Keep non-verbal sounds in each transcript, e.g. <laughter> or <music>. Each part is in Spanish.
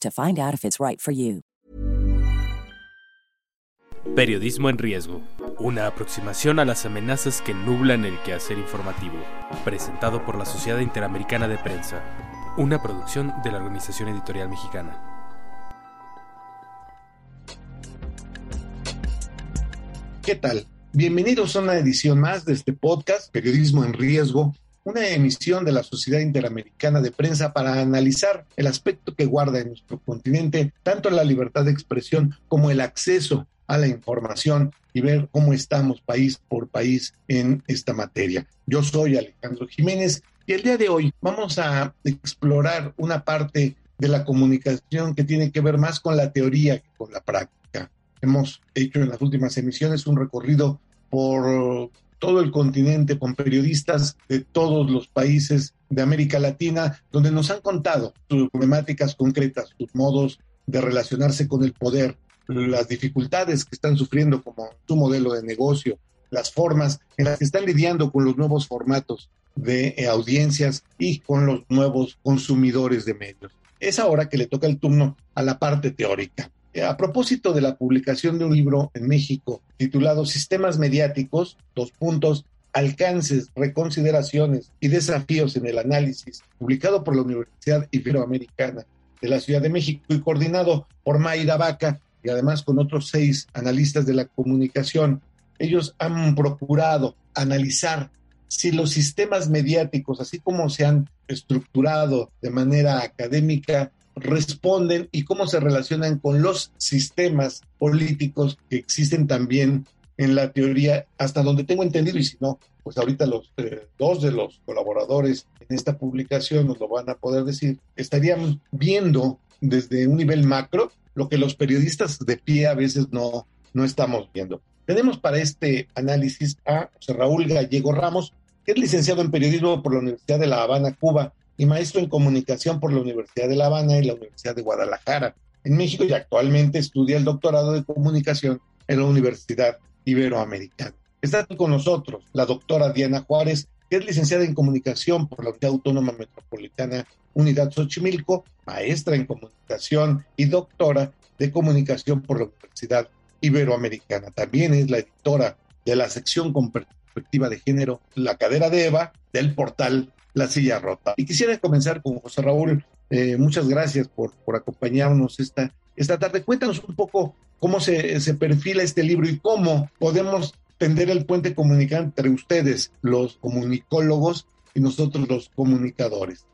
to find out if it's right for you. Periodismo en riesgo. Una aproximación a las amenazas que nublan el quehacer informativo. Presentado por la Sociedad Interamericana de Prensa. Una producción de la Organización Editorial Mexicana. ¿Qué tal? Bienvenidos a una edición más de este podcast, Periodismo en Riesgo, una emisión de la Sociedad Interamericana de Prensa para analizar el aspecto que guarda en nuestro continente tanto la libertad de expresión como el acceso a la información y ver cómo estamos país por país en esta materia. Yo soy Alejandro Jiménez y el día de hoy vamos a explorar una parte de la comunicación que tiene que ver más con la teoría que con la práctica. Hemos hecho en las últimas emisiones un recorrido por todo el continente con periodistas de todos los países de América Latina, donde nos han contado sus problemáticas concretas, sus modos de relacionarse con el poder, las dificultades que están sufriendo como su modelo de negocio, las formas en las que están lidiando con los nuevos formatos de eh, audiencias y con los nuevos consumidores de medios. Es ahora que le toca el turno a la parte teórica. Eh, a propósito de la publicación de un libro en México titulado Sistemas Mediáticos, dos puntos, alcances, reconsideraciones y desafíos en el análisis, publicado por la Universidad Iberoamericana de la Ciudad de México y coordinado por Mayra Vaca y además con otros seis analistas de la comunicación. Ellos han procurado analizar si los sistemas mediáticos, así como se han estructurado de manera académica, responden y cómo se relacionan con los sistemas políticos que existen también en la teoría, hasta donde tengo entendido, y si no, pues ahorita los eh, dos de los colaboradores en esta publicación nos lo van a poder decir, estarían viendo desde un nivel macro lo que los periodistas de pie a veces no, no estamos viendo. Tenemos para este análisis a José Raúl Gallego Ramos, que es licenciado en periodismo por la Universidad de La Habana, Cuba, y maestro en comunicación por la Universidad de La Habana y la Universidad de Guadalajara en México y actualmente estudia el doctorado de comunicación en la Universidad Iberoamericana. Está con nosotros la doctora Diana Juárez, que es licenciada en comunicación por la Universidad Autónoma Metropolitana Unidad Xochimilco, maestra en comunicación y doctora de comunicación por la Universidad Iberoamericana. También es la editora de la sección con perspectiva de género La Cadera de Eva del portal la silla rota. Y quisiera comenzar con José Raúl. Eh, muchas gracias por, por acompañarnos esta, esta tarde. Cuéntanos un poco cómo se, se perfila este libro y cómo podemos tender el puente comunicante entre ustedes, los comunicólogos, y nosotros los comunicadores.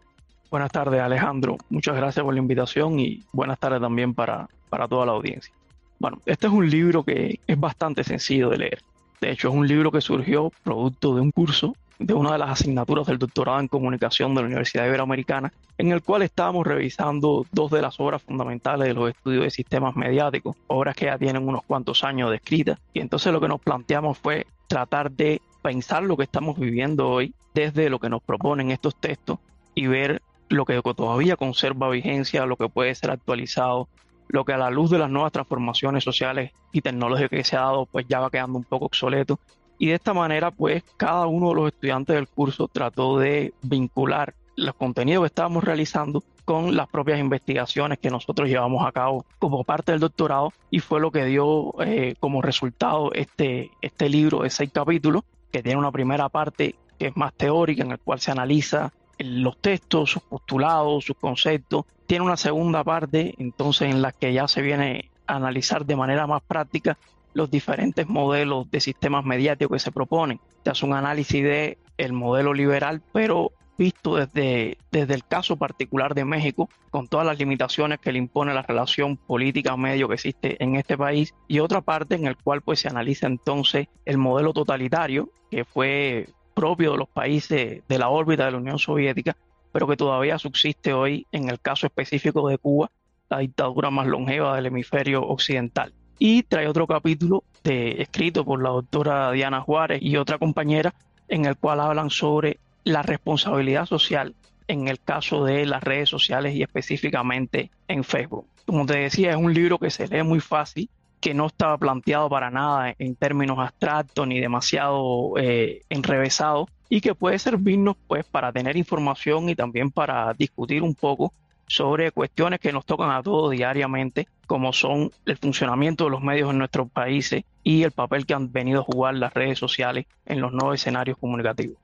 Buenas tardes, Alejandro. Muchas gracias por la invitación y buenas tardes también para, para toda la audiencia. Bueno, este es un libro que es bastante sencillo de leer. De hecho, es un libro que surgió producto de un curso de una de las asignaturas del doctorado en comunicación de la Universidad Iberoamericana, en el cual estábamos revisando dos de las obras fundamentales de los estudios de sistemas mediáticos, obras que ya tienen unos cuantos años de escrita. Y entonces lo que nos planteamos fue tratar de pensar lo que estamos viviendo hoy desde lo que nos proponen estos textos y ver lo que todavía conserva vigencia, lo que puede ser actualizado, lo que a la luz de las nuevas transformaciones sociales y tecnológicas que se ha dado, pues ya va quedando un poco obsoleto y de esta manera, pues cada uno de los estudiantes del curso trató de vincular los contenidos que estábamos realizando con las propias investigaciones que nosotros llevamos a cabo como parte del doctorado y fue lo que dio eh, como resultado este, este libro de seis capítulos que tiene una primera parte que es más teórica en el cual se analiza los textos, sus postulados, sus conceptos. Tiene una segunda parte, entonces, en la que ya se viene a analizar de manera más práctica los diferentes modelos de sistemas mediáticos que se proponen. Se hace un análisis de el modelo liberal, pero visto desde, desde el caso particular de México, con todas las limitaciones que le impone la relación política-medio que existe en este país, y otra parte en el cual pues se analiza entonces el modelo totalitario que fue propio de los países de la órbita de la Unión Soviética, pero que todavía subsiste hoy en el caso específico de Cuba, la dictadura más longeva del hemisferio occidental. Y trae otro capítulo escrito por la doctora Diana Juárez y otra compañera, en el cual hablan sobre la responsabilidad social en el caso de las redes sociales y específicamente en Facebook. Como te decía, es un libro que se lee muy fácil, que no estaba planteado para nada en términos abstractos ni demasiado eh, enrevesado y que puede servirnos pues para tener información y también para discutir un poco sobre cuestiones que nos tocan a todos diariamente, como son el funcionamiento de los medios en nuestros países y el papel que han venido a jugar las redes sociales en los nuevos escenarios comunicativos.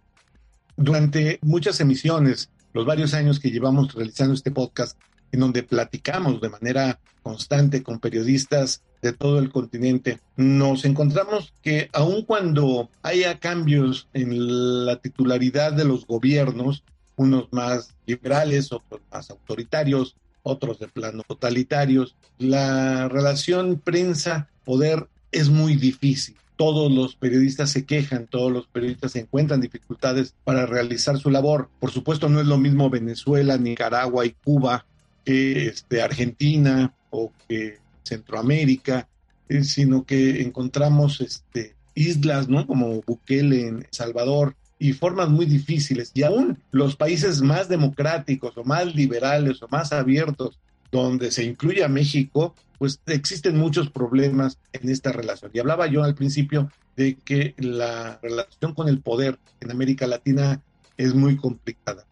Durante muchas emisiones, los varios años que llevamos realizando este podcast, en donde platicamos de manera constante con periodistas de todo el continente, nos encontramos que aun cuando haya cambios en la titularidad de los gobiernos, unos más liberales, otros más autoritarios, otros de plano totalitarios, la relación prensa-poder es muy difícil todos los periodistas se quejan, todos los periodistas encuentran dificultades para realizar su labor. Por supuesto, no es lo mismo Venezuela, Nicaragua y Cuba que este, Argentina o que Centroamérica, eh, sino que encontramos este, islas, ¿no? Como Bukele en Salvador y formas muy difíciles. Y aún los países más democráticos o más liberales o más abiertos, donde se incluye a México, pues existen muchos problemas en esta relación. Y hablaba yo al principio de que la relación con el poder en América Latina es muy complicada,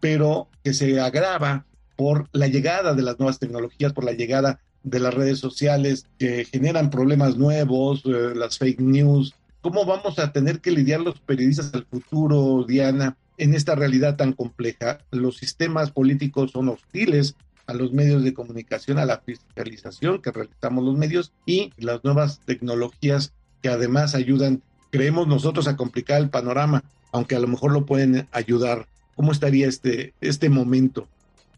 pero que se agrava por la llegada de las nuevas tecnologías, por la llegada de las redes sociales que generan problemas nuevos, eh, las fake news. ¿Cómo vamos a tener que lidiar los periodistas del futuro, Diana, en esta realidad tan compleja? Los sistemas políticos son hostiles a los medios de comunicación, a la fiscalización que realizamos los medios y las nuevas tecnologías que además ayudan, creemos nosotros, a complicar el panorama, aunque a lo mejor lo pueden ayudar. ¿Cómo estaría este, este momento?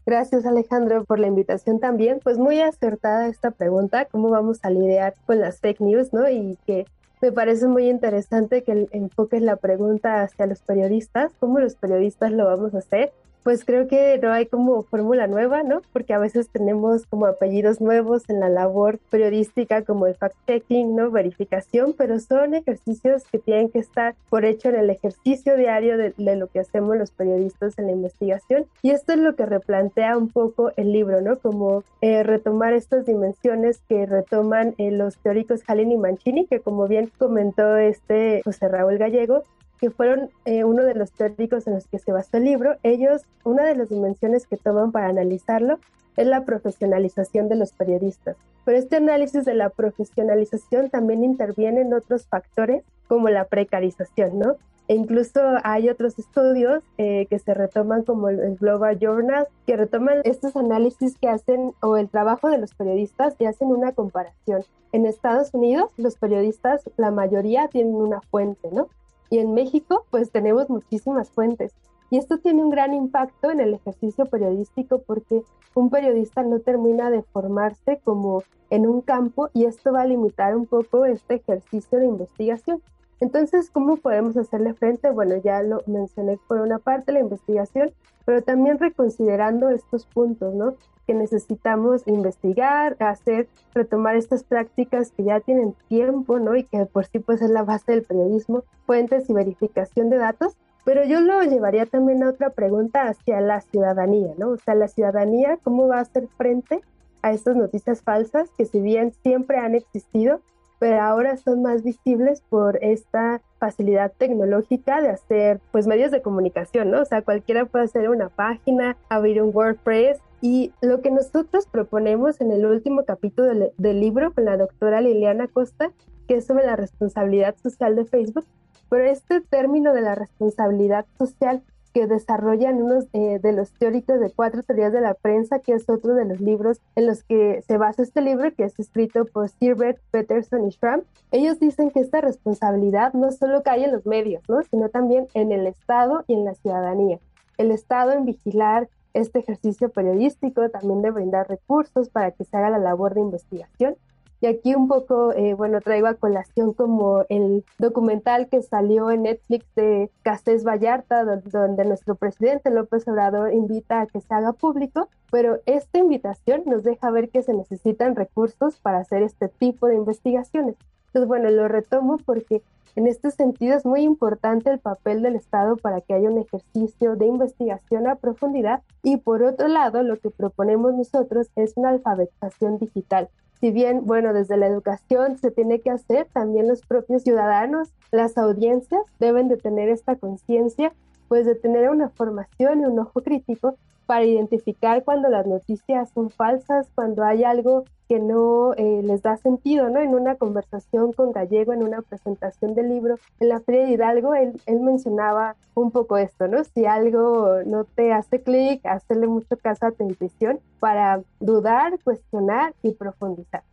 Gracias Alejandro por la invitación también. Pues muy acertada esta pregunta, ¿cómo vamos a lidiar con las fake news? ¿no? Y que me parece muy interesante que enfoques la pregunta hacia los periodistas, cómo los periodistas lo vamos a hacer pues creo que no hay como fórmula nueva, ¿no? Porque a veces tenemos como apellidos nuevos en la labor periodística como el fact-checking, ¿no? Verificación, pero son ejercicios que tienen que estar por hecho en el ejercicio diario de, lo que hacemos los periodistas en la investigación. Y esto es lo que replantea un poco el libro, ¿no? Como eh, retomar estas dimensiones que retoman eh, los teóricos Halin y Mancini, que como bien comentó este José Raúl Gallego, que fueron eh, uno de los teóricos en los que se basó el libro, ellos, una de las dimensiones que toman para analizarlo es la profesionalización de los periodistas. Pero este análisis de la profesionalización también interviene en otros factores como la precarización, ¿no? E incluso hay otros estudios eh, que se retoman como el Global Journal, que retoman estos análisis que hacen o el trabajo de los periodistas y hacen una comparación. En Estados Unidos, los periodistas, la mayoría tienen una fuente, ¿no? Y en México, pues tenemos muchísimas fuentes. Y esto tiene un gran impacto en el ejercicio periodístico porque un periodista no termina de formarse como en un campo y esto va a limitar un poco este ejercicio de investigación. Entonces, ¿cómo podemos hacerle frente? Bueno, ya lo mencioné por una parte, la investigación, pero también reconsiderando estos puntos, ¿no? Que necesitamos investigar, hacer, retomar estas prácticas que ya tienen tiempo, ¿no? Y que por sí pues es la base del periodismo, fuentes y verificación de datos. Pero yo lo llevaría también a otra pregunta hacia la ciudadanía, ¿no? O sea, la ciudadanía, ¿cómo va a hacer frente a estas noticias falsas que si bien siempre han existido, pero ahora son más visibles por esta facilidad tecnológica de hacer pues medios de comunicación, ¿no? O sea, cualquiera puede hacer una página, abrir un WordPress y lo que nosotros proponemos en el último capítulo del, del libro con la doctora Liliana Costa, que es sobre la responsabilidad social de Facebook, pero este término de la responsabilidad social que desarrollan unos eh, de los teóricos de cuatro teorías de la prensa, que es otro de los libros en los que se basa este libro, que es escrito por Sirbert, Peterson y Schramm. Ellos dicen que esta responsabilidad no solo cae en los medios, ¿no? sino también en el Estado y en la ciudadanía. El Estado en vigilar este ejercicio periodístico, también de brindar recursos para que se haga la labor de investigación y aquí un poco, eh, bueno, traigo a colación como el documental que salió en Netflix de Casés Vallarta, donde, nuestro presidente López Obrador invita a que se haga público, pero esta invitación nos deja ver que se necesitan recursos para hacer este tipo de investigaciones. Entonces, bueno, lo retomo porque en este sentido es muy importante el papel del Estado para que haya un ejercicio de investigación a profundidad y por otro lado lo que proponemos nosotros es una alfabetización digital si bien, bueno, desde la educación se tiene que hacer, también los propios ciudadanos, las audiencias deben de tener esta conciencia, pues de tener una formación y un ojo crítico para identificar cuando las noticias son falsas, cuando hay algo que no eh, les da sentido, ¿no? En una conversación con Gallego, en una presentación del libro, en la Feria de Hidalgo, él, él mencionaba un poco esto, ¿no? Si algo no te hace clic, hacerle mucho caso a tu intuición para dudar, cuestionar y profundizar.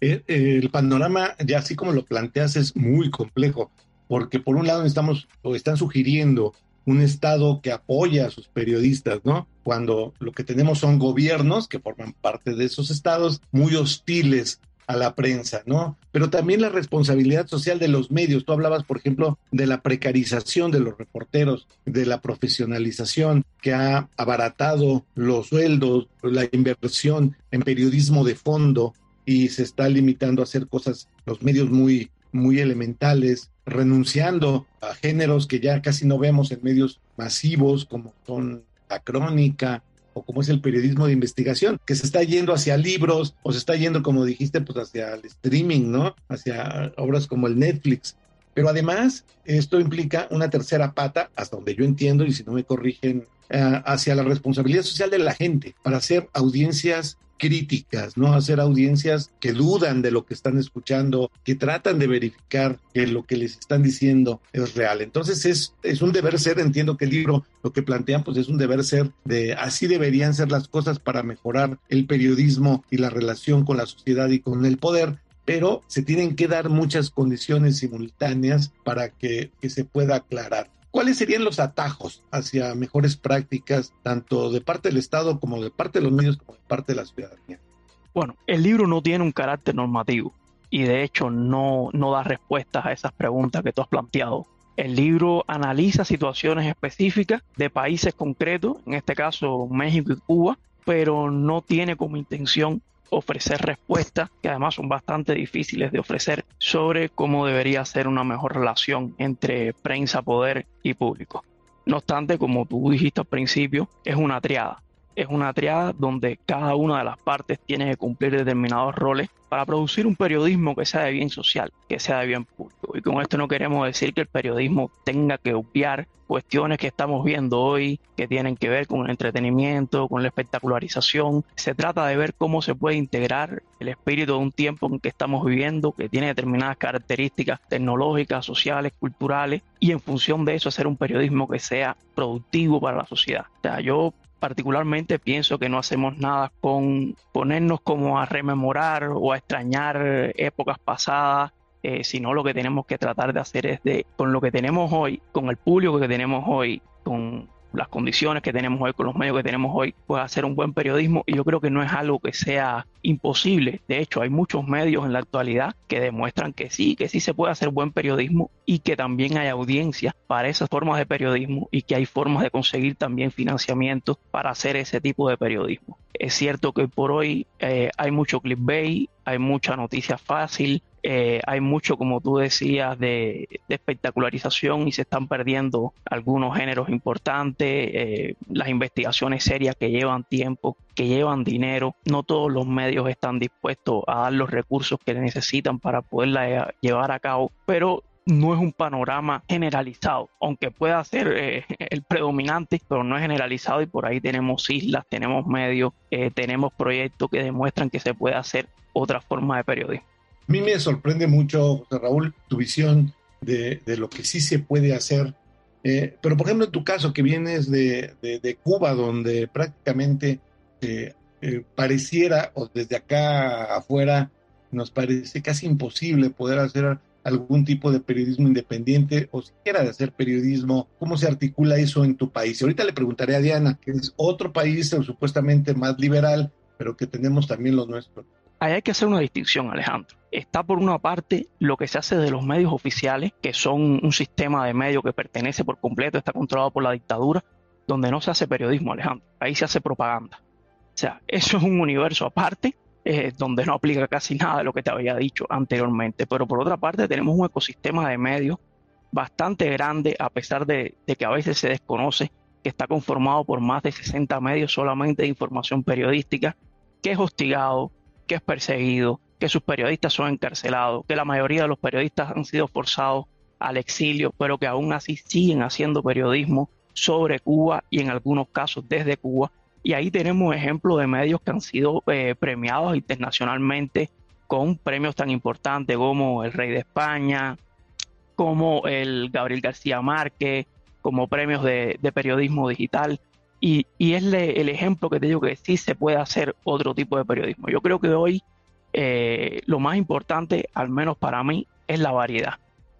El, el panorama, ya así como lo planteas, es muy complejo, porque por un lado estamos o están sugiriendo un Estado que apoya a sus periodistas, ¿no? Cuando lo que tenemos son gobiernos que forman parte de esos estados muy hostiles a la prensa, ¿no? Pero también la responsabilidad social de los medios. Tú hablabas, por ejemplo, de la precarización de los reporteros, de la profesionalización que ha abaratado los sueldos, la inversión en periodismo de fondo y se está limitando a hacer cosas, los medios muy muy elementales, renunciando a géneros que ya casi no vemos en medios masivos como son la crónica o como es el periodismo de investigación, que se está yendo hacia libros o se está yendo, como dijiste, pues hacia el streaming, ¿no? Hacia obras como el Netflix. Pero además, esto implica una tercera pata, hasta donde yo entiendo, y si no me corrigen, eh, hacia la responsabilidad social de la gente, para hacer audiencias críticas, ¿no? Hacer audiencias que dudan de lo que están escuchando, que tratan de verificar que lo que les están diciendo es real. Entonces es, es un deber ser, entiendo que el libro lo que plantean pues es un deber ser de así deberían ser las cosas para mejorar el periodismo y la relación con la sociedad y con el poder, pero se tienen que dar muchas condiciones simultáneas para que, que se pueda aclarar. ¿Cuáles serían los atajos hacia mejores prácticas, tanto de parte del Estado como de parte de los medios, como de parte de la ciudadanía? Bueno, el libro no tiene un carácter normativo y de hecho no, no da respuestas a esas preguntas que tú has planteado. El libro analiza situaciones específicas de países concretos, en este caso México y Cuba, pero no tiene como intención ofrecer respuestas que además son bastante difíciles de ofrecer sobre cómo debería ser una mejor relación entre prensa, poder y público. No obstante, como tú dijiste al principio, es una triada es una triada donde cada una de las partes tiene que cumplir determinados roles para producir un periodismo que sea de bien social, que sea de bien público. Y con esto no queremos decir que el periodismo tenga que obviar cuestiones que estamos viendo hoy, que tienen que ver con el entretenimiento, con la espectacularización. Se trata de ver cómo se puede integrar el espíritu de un tiempo en que estamos viviendo, que tiene determinadas características tecnológicas, sociales, culturales, y en función de eso hacer un periodismo que sea productivo para la sociedad. O sea, yo particularmente pienso que no hacemos nada con ponernos como a rememorar o a extrañar épocas pasadas, eh, sino lo que tenemos que tratar de hacer es de, con lo que tenemos hoy, con el público que tenemos hoy, con las condiciones que tenemos hoy, con los medios que tenemos hoy, pues hacer un buen periodismo y yo creo que no es algo que sea imposible. De hecho, hay muchos medios en la actualidad que demuestran que sí, que sí se puede hacer buen periodismo y que también hay audiencia para esas formas de periodismo y que hay formas de conseguir también financiamiento para hacer ese tipo de periodismo. Es cierto que por hoy eh, hay mucho clickbait, hay mucha noticia fácil, eh, hay mucho, como tú decías, de, espectacularización y se están perdiendo algunos géneros importantes, eh, las investigaciones serias que llevan tiempo, que llevan dinero. No todos los medios están dispuestos a dar los recursos que necesitan para poderla eh, llevar a cabo, pero no es un panorama generalizado, aunque pueda ser <laughs> el predominante, pero no es generalizado y por ahí tenemos islas, tenemos medios, tenemos proyectos que demuestran que se puede hacer otra forma de periodismo. A mí me sorprende mucho, José Raúl, tu visión de, lo que sí se puede hacer Eh, pero, por ejemplo, en tu caso, que vienes de, Cuba, donde prácticamente eh, eh, pareciera, o desde acá afuera, nos parece casi imposible poder hacer algún tipo de periodismo independiente o siquiera de hacer periodismo. ¿Cómo se articula eso en tu país? ahorita le preguntaré a Diana, que es otro país supuestamente más liberal, pero que tenemos también los nuestros. Hay que hacer una distinción, Alejandro. Está por una parte lo que se hace de los medios oficiales, que son un sistema de medios que pertenece por completo, está controlado por la dictadura, donde no se hace periodismo, Alejandro. Ahí se hace propaganda. O sea, <laughs> eso es un universo aparte, eh, donde no aplica casi nada de lo que te había dicho anteriormente. Pero por otra parte tenemos un ecosistema de medios bastante grande, a pesar de, de que a veces se desconoce que está conformado por más de 60 medios solamente de información periodística, que es hostigado, que es perseguido, que sus periodistas son encarcelados, que la mayoría de los periodistas han sido forzados al exilio, pero que aún así siguen haciendo periodismo sobre Cuba y en algunos casos desde Cuba. Y ahí tenemos ejemplos de medios que han sido eh, premiados internacionalmente con premios tan importantes como el Rey de España, como el Gabriel García Márquez, como premios de, periodismo digital. Y, es el ejemplo que te digo que sí se puede hacer otro tipo de periodismo. Yo creo que hoy eh, lo más importante, al menos para mí, es la variedad.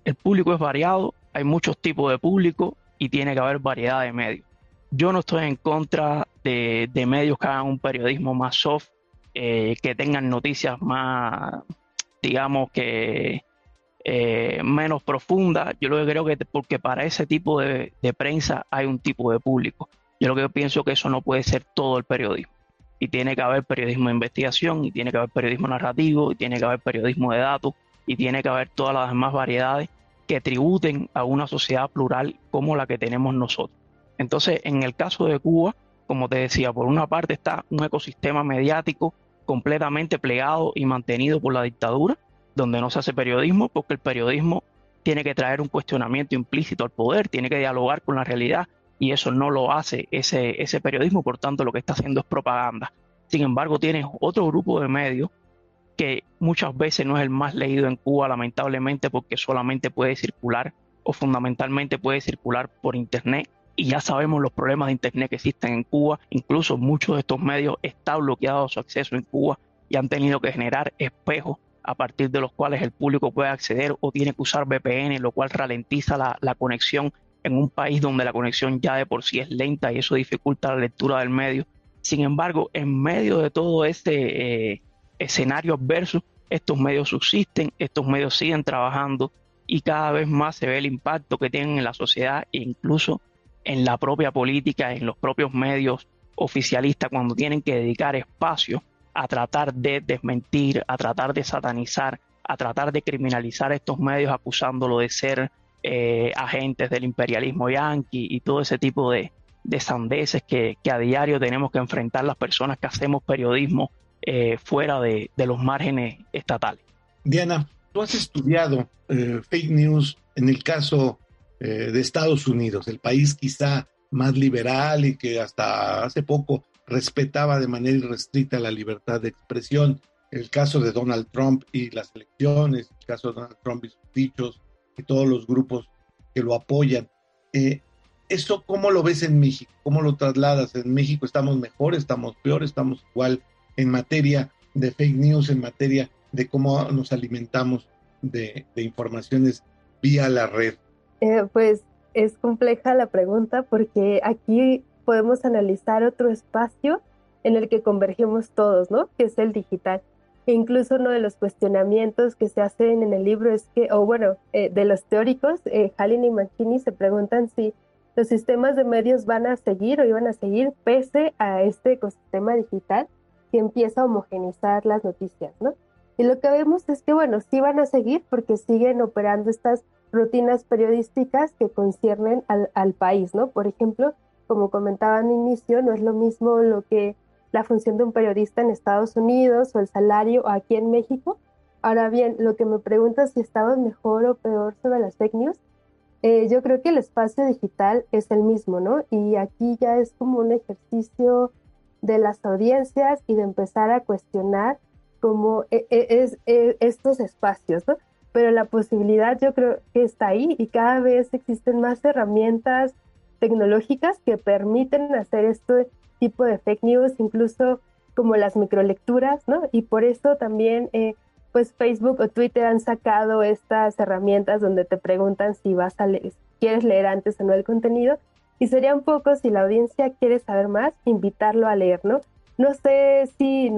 El público es variado, hay muchos tipos de público y tiene que haber variedad de medios. Yo no estoy en contra de, medios que hagan un periodismo más soft, eh, que tengan noticias más, digamos que eh, menos profundas. Yo lo que creo que porque para ese tipo de prensa hay un tipo de público. Yo lo que pienso que eso no puede ser todo el periodismo. Y tiene que haber periodismo de investigación, y tiene que haber periodismo narrativo, y tiene que haber periodismo de datos, y tiene que haber todas las demás variedades que tributen a una sociedad plural como la que tenemos nosotros. Entonces, en el caso de Cuba, como te decía, por una parte está un ecosistema mediático completamente plegado y mantenido por la dictadura, donde no se hace periodismo, porque el periodismo tiene que traer un cuestionamiento implícito al poder, tiene que dialogar con la realidad, y eso no lo hace ese, ese periodismo, por tanto lo que está haciendo es propaganda. Sin embargo, tienes otro grupo de medios que muchas veces no es el más leído en Cuba, lamentablemente, porque solamente puede circular o fundamentalmente puede circular por Internet. Y ya sabemos los problemas de Internet que existen en Cuba. Incluso muchos de estos medios está bloqueado su acceso en Cuba y han tenido que generar espejos a partir de los cuales el público puede acceder o tiene que usar VPN, lo cual ralentiza la, la conexión en un país donde la conexión ya de por sí es lenta y eso dificulta la lectura del medio. Sin embargo, en medio de todo este eh, escenario adverso, estos medios subsisten, estos medios siguen trabajando y cada vez más se ve el impacto que tienen en la sociedad e incluso en la propia política, en los propios medios oficialistas, cuando tienen que dedicar espacio a tratar de desmentir, a tratar de satanizar, a tratar de criminalizar estos medios acusándolo de ser eh, agentes del imperialismo yanqui y todo ese tipo de, sandeces que, a diario tenemos que enfrentar las personas que hacemos periodismo eh, fuera de, los márgenes estatales. Diana, tú has estudiado eh, fake news en el caso de Estados Unidos, el país quizá más liberal y que hasta hace poco respetaba de manera irrestricta la libertad de expresión. El caso de Donald Trump y las elecciones, el caso de Donald Trump y sus dichos, y todos los grupos que lo apoyan. Eh, ¿Eso cómo lo ves en México? ¿Cómo lo trasladas? ¿En México estamos mejor, estamos peor, estamos igual en materia de fake news, en materia de cómo nos alimentamos de, informaciones vía la red? Eh, pues es compleja la pregunta porque aquí podemos analizar otro espacio en el que convergemos todos, ¿no? Que es el digital. Incluso uno de los cuestionamientos que se hacen en el libro es que, o bueno, eh, de los teóricos, eh, Hallin y McKinney se preguntan si los sistemas de medios van a seguir o iban a seguir pese a este ecosistema digital que empieza a homogenizar las noticias, ¿no? Y lo que vemos es que, bueno, sí van a seguir porque siguen operando estas rutinas periodísticas que conciernen al, al país, ¿no? Por ejemplo, como comentaba al inicio, no es lo mismo lo que la función de un periodista en Estados Unidos o el salario aquí en México. Ahora bien, lo que me preguntas si estamos mejor o peor sobre las fake news, eh, yo creo que el espacio digital es el mismo, ¿no? Y aquí ya es como un ejercicio de las audiencias y de empezar a cuestionar como eh, eh, es, estos espacios, ¿no? pero la posibilidad yo creo que está ahí y cada vez existen más herramientas tecnológicas que permiten hacer este tipo de fake news, incluso como las microlecturas, ¿no? Y por eso también, eh, pues Facebook o Twitter han sacado estas herramientas donde te preguntan si vas a leer, quieres leer antes o no el contenido. Y sería un poco, si la audiencia quiere saber más, invitarlo a leer, ¿no? No sé si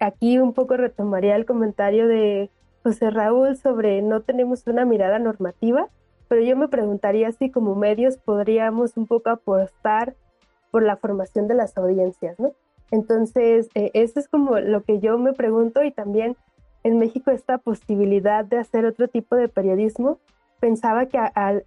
aquí un poco retomaría el comentario de José Raúl sobre no tenemos una mirada normativa, pero yo me preguntaría si como medios podríamos un poco apostar por la formación de las audiencias, ¿no? Entonces, eh, eso es como lo que yo me pregunto y también en México esta posibilidad de hacer otro tipo de periodismo. Pensaba que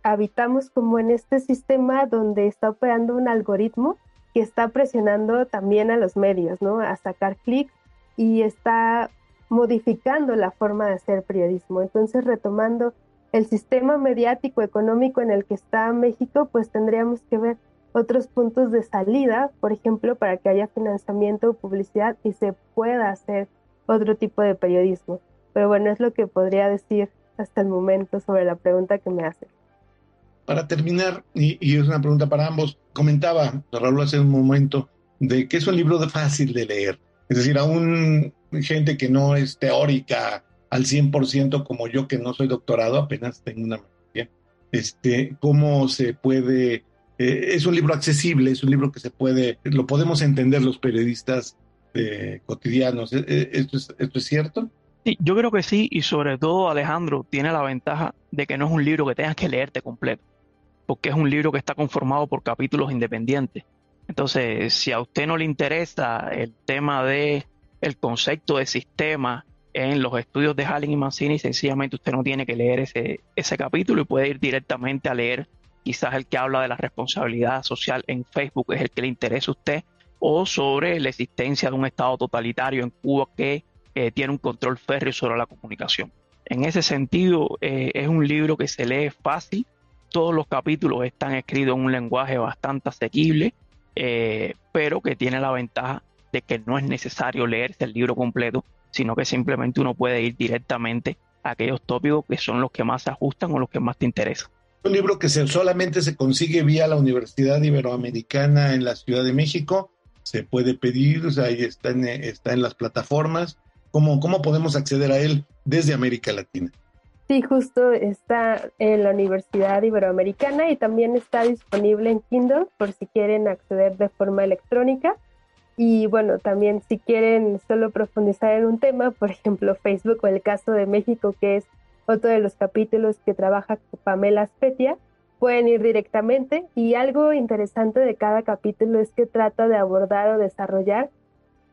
habitamos como en este sistema donde está operando un algoritmo que está presionando también a los medios, ¿no? A sacar clic y está modificando la forma de hacer periodismo. Entonces, retomando el sistema mediático económico en el que está México, pues tendríamos que ver otros puntos de salida, por ejemplo, para que haya financiamiento o publicidad y se pueda hacer otro tipo de periodismo. Pero bueno, es lo que podría decir hasta el momento sobre la pregunta que me hace. Para terminar, y, es una pregunta para ambos, comentaba Raúl hace un momento de que es un libro de fácil de leer. Es decir, aún gente que no es teórica al 100% como yo que no soy doctorado, apenas tengo una maestría, este, cómo se puede eh, es un libro accesible, es un libro que se puede, lo podemos entender los periodistas eh, cotidianos. ¿E-, ¿Esto es, ¿Esto es cierto? Yo creo que sí, y sobre todo Alejandro tiene la ventaja de que no es un libro que tengas que leerte completo, porque es un libro que está conformado por capítulos independientes. Entonces, si a usted no le interesa el tema de el concepto de sistema en los estudios de Halling y Mancini, sencillamente usted no tiene que leer ese capítulo y puede ir directamente a leer quizás el que habla de la responsabilidad social en Facebook es el que le interesa a usted, o sobre la existencia de un Estado totalitario en Cuba que eh, tiene un control férreo sobre la comunicación. En ese sentido, eh, es un libro que se lee fácil, todos los capítulos están escritos en un lenguaje bastante asequible, eh, pero que tiene la ventaja de que no es necesario leerse el libro completo, sino que simplemente uno puede ir directamente a aquellos tópicos que son los que más se ajustan o los que más te interesan un libro que solamente se consigue vía la Universidad Iberoamericana en la Ciudad de México. Se puede pedir, ahí está en, está en las plataformas. ¿Cómo, ¿Cómo podemos acceder a él desde América Latina? Sí, justo está en la Universidad Iberoamericana y también está disponible en Kindle por si quieren acceder de forma electrónica. Y bueno, también si quieren solo profundizar en un tema, por ejemplo, Facebook o el caso de México, que es otro de los capítulos que trabaja Pamela Spetia, pueden ir directamente y algo interesante de cada capítulo es que trata de abordar o desarrollar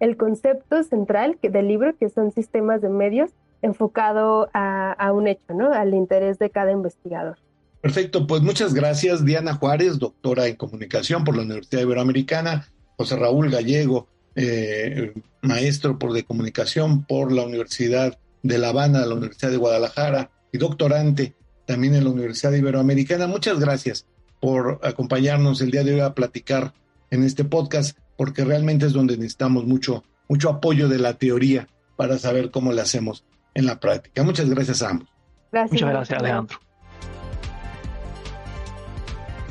el concepto central del libro, que son sistemas de medios, enfocado a, un hecho, ¿no? Al interés de cada investigador. Perfecto, pues muchas gracias Diana Juárez, doctora en comunicación por la Universidad Iberoamericana, José Raúl Gallego, eh, maestro por de comunicación por la Universidad de La Habana, de la Universidad de Guadalajara y doctorante también en la Universidad Iberoamericana. Muchas gracias por acompañarnos el día de hoy a platicar en este podcast, porque realmente es donde necesitamos mucho, mucho apoyo de la teoría para saber cómo lo hacemos en la práctica. Muchas gracias a ambos. Muchas gracias, Alejandro.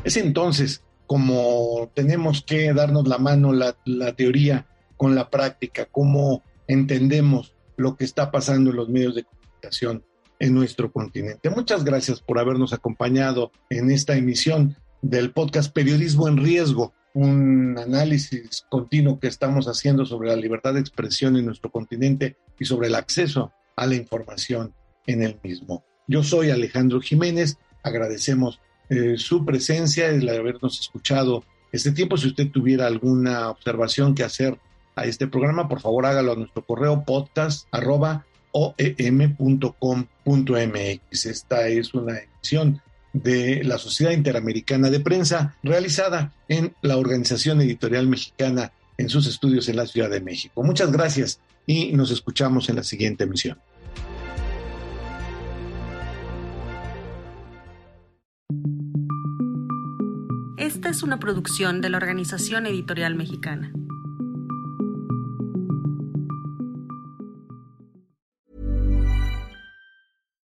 Es entonces como tenemos que darnos la mano la, la teoría con la práctica, cómo entendemos lo que está pasando en los medios de comunicación en nuestro continente. Muchas gracias por habernos acompañado en esta emisión del podcast Periodismo en Riesgo, un análisis continuo que estamos haciendo sobre la libertad de expresión en nuestro continente y sobre el acceso a la información en el mismo. Yo soy Alejandro Jiménez, agradecemos eh, su presencia, el habernos escuchado este tiempo. Si usted tuviera alguna observación que hacer a este programa, por favor hágalo a nuestro correo podcast Esta es una edición de la Sociedad Interamericana de Prensa realizada en la Organización Editorial Mexicana en sus estudios en la Ciudad de México. Muchas gracias y nos escuchamos en la siguiente emisión. Esta es una producción de la Organización Editorial Mexicana.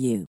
you.